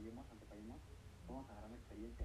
fallemos, aunque fallemos, vamos a ganar la experiencia.